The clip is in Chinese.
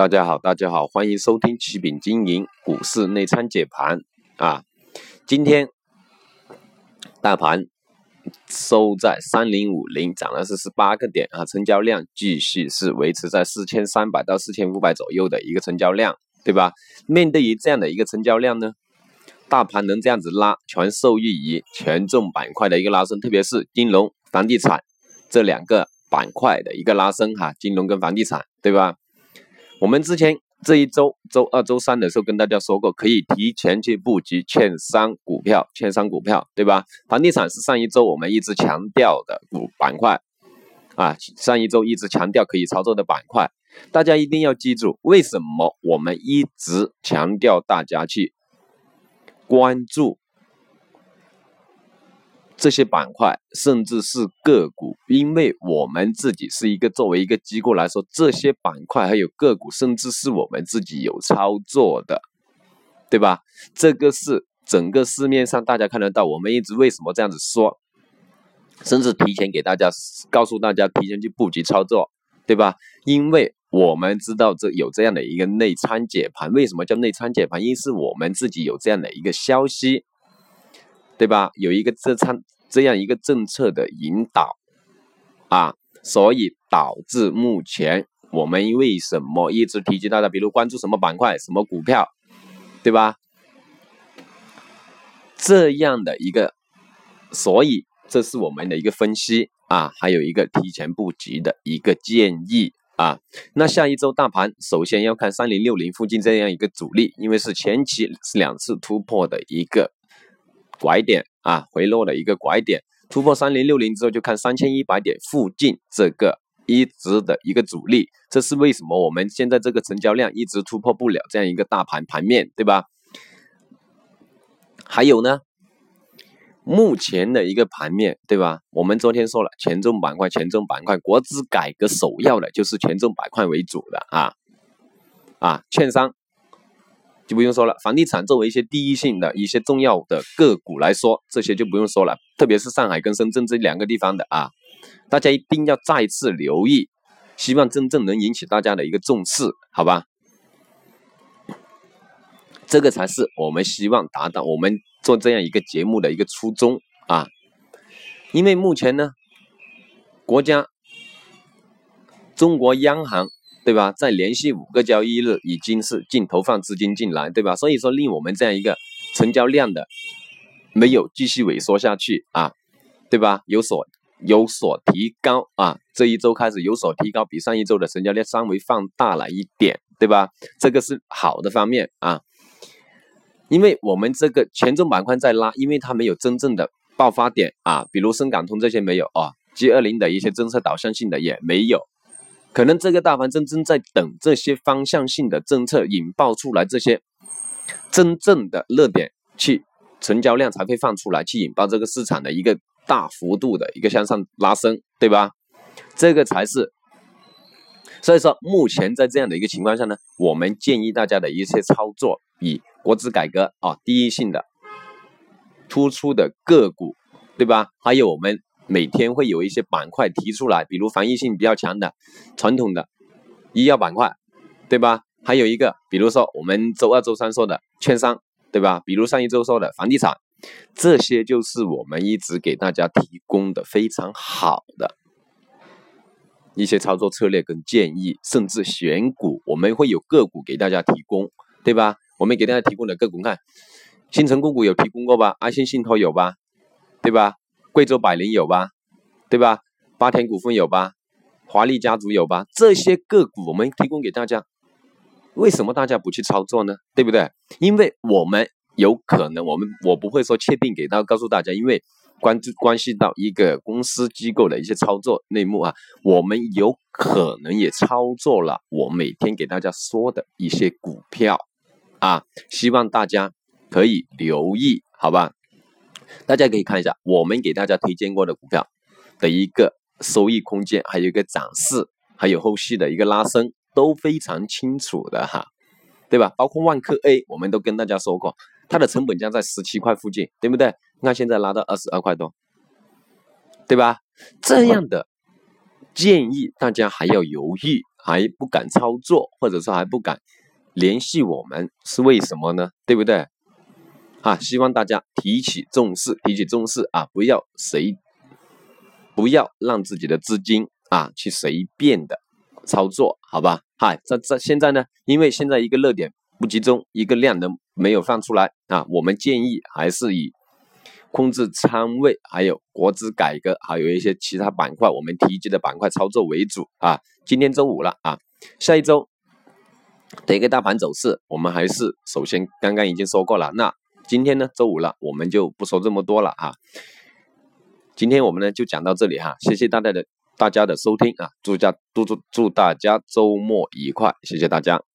大家好，大家好，欢迎收听启禀经营股市内参解盘啊。今天大盘收在三零五零，涨了是十八个点啊，成交量继续是维持在四千三百到四千五百左右的一个成交量，对吧？面对于这样的一个成交量呢，大盘能这样子拉，全受益于权重板块的一个拉升，特别是金融、房地产这两个板块的一个拉升哈，金融跟房地产，对吧？我们之前这一周周二、周三的时候跟大家说过，可以提前去布局券商股票、券商股票，对吧？房地产是上一周我们一直强调的股板块啊，上一周一直强调可以操作的板块，大家一定要记住，为什么我们一直强调大家去关注。这些板块，甚至是个股，因为我们自己是一个作为一个机构来说，这些板块还有个股，甚至是我们自己有操作的，对吧？这个是整个市面上大家看得到。我们一直为什么这样子说，甚至提前给大家告诉大家提前去布局操作，对吧？因为我们知道这有这样的一个内参解盘，为什么叫内参解盘？因是我们自己有这样的一个消息。对吧？有一个这参这样一个政策的引导啊，所以导致目前我们为什么一直提及大家，比如关注什么板块、什么股票，对吧？这样的一个，所以这是我们的一个分析啊，还有一个提前布局的一个建议啊。那下一周大盘首先要看三零六零附近这样一个阻力，因为是前期是两次突破的一个。拐点啊，回落的一个拐点，突破三零六零之后，就看三千一百点附近这个一直的一个阻力，这是为什么我们现在这个成交量一直突破不了这样一个大盘盘面，对吧？还有呢，目前的一个盘面，对吧？我们昨天说了，权重板块，权重板块，国资改革首要的就是权重板块为主的啊啊，券商。就不用说了，房地产作为一些第一性的一些重要的个股来说，这些就不用说了。特别是上海跟深圳这两个地方的啊，大家一定要再次留意，希望真正能引起大家的一个重视，好吧？这个才是我们希望达到我们做这样一个节目的一个初衷啊。因为目前呢，国家中国央行。对吧？在连续五个交易日已经是净投放资金进来，对吧？所以说令我们这样一个成交量的没有继续萎缩下去啊，对吧？有所有所提高啊，这一周开始有所提高，比上一周的成交量稍微放大了一点，对吧？这个是好的方面啊，因为我们这个权重板块在拉，因为它没有真正的爆发点啊，比如深港通这些没有啊，G 二零的一些政策导向性的也没有。可能这个大盘真正在等这些方向性的政策引爆出来，这些真正的热点去成交量才会放出来，去引爆这个市场的一个大幅度的一个向上拉升，对吧？这个才是。所以说，目前在这样的一个情况下呢，我们建议大家的一些操作，以国资改革啊第一性的突出的个股，对吧？还有我们。每天会有一些板块提出来，比如防御性比较强的传统的医药板块，对吧？还有一个，比如说我们周二、周三说的券商，对吧？比如上一周说的房地产，这些就是我们一直给大家提供的非常好的一些操作策略跟建议，甚至选股，我们会有个股给大家提供，对吧？我们给大家提供的个股，看新城控股有提供过吧？安信信托有吧？对吧？贵州百灵有吧，对吧？八田股份有吧？华丽家族有吧？这些个股我们提供给大家，为什么大家不去操作呢？对不对？因为我们有可能，我们我不会说确定给到告诉大家，因为关注关系到一个公司机构的一些操作内幕啊，我们有可能也操作了我每天给大家说的一些股票啊，希望大家可以留意，好吧？大家可以看一下我们给大家推荐过的股票的一个收益空间，还有一个涨势，还有后续的一个拉升都非常清楚的哈，对吧？包括万科 A，我们都跟大家说过，它的成本价在十七块附近，对不对？你看现在拉到二十二块多，对吧？这样的建议大家还要犹豫还不敢操作，或者说还不敢联系我们，是为什么呢？对不对？啊，希望大家提起重视，提起重视啊，不要随，不要让自己的资金啊去随便的操作，好吧？嗨，这这现在呢，因为现在一个热点不集中，一个量能没有放出来啊，我们建议还是以。控制仓位，还有国资改革，还有一些其他板块，我们提及的板块操作为主啊。今天周五了啊，下一周的一个大盘走势，我们还是首先刚刚已经说过了。那今天呢，周五了，我们就不说这么多了啊。今天我们呢就讲到这里哈，谢谢大家的大家的收听啊，祝家祝祝祝大家周末愉快，谢谢大家。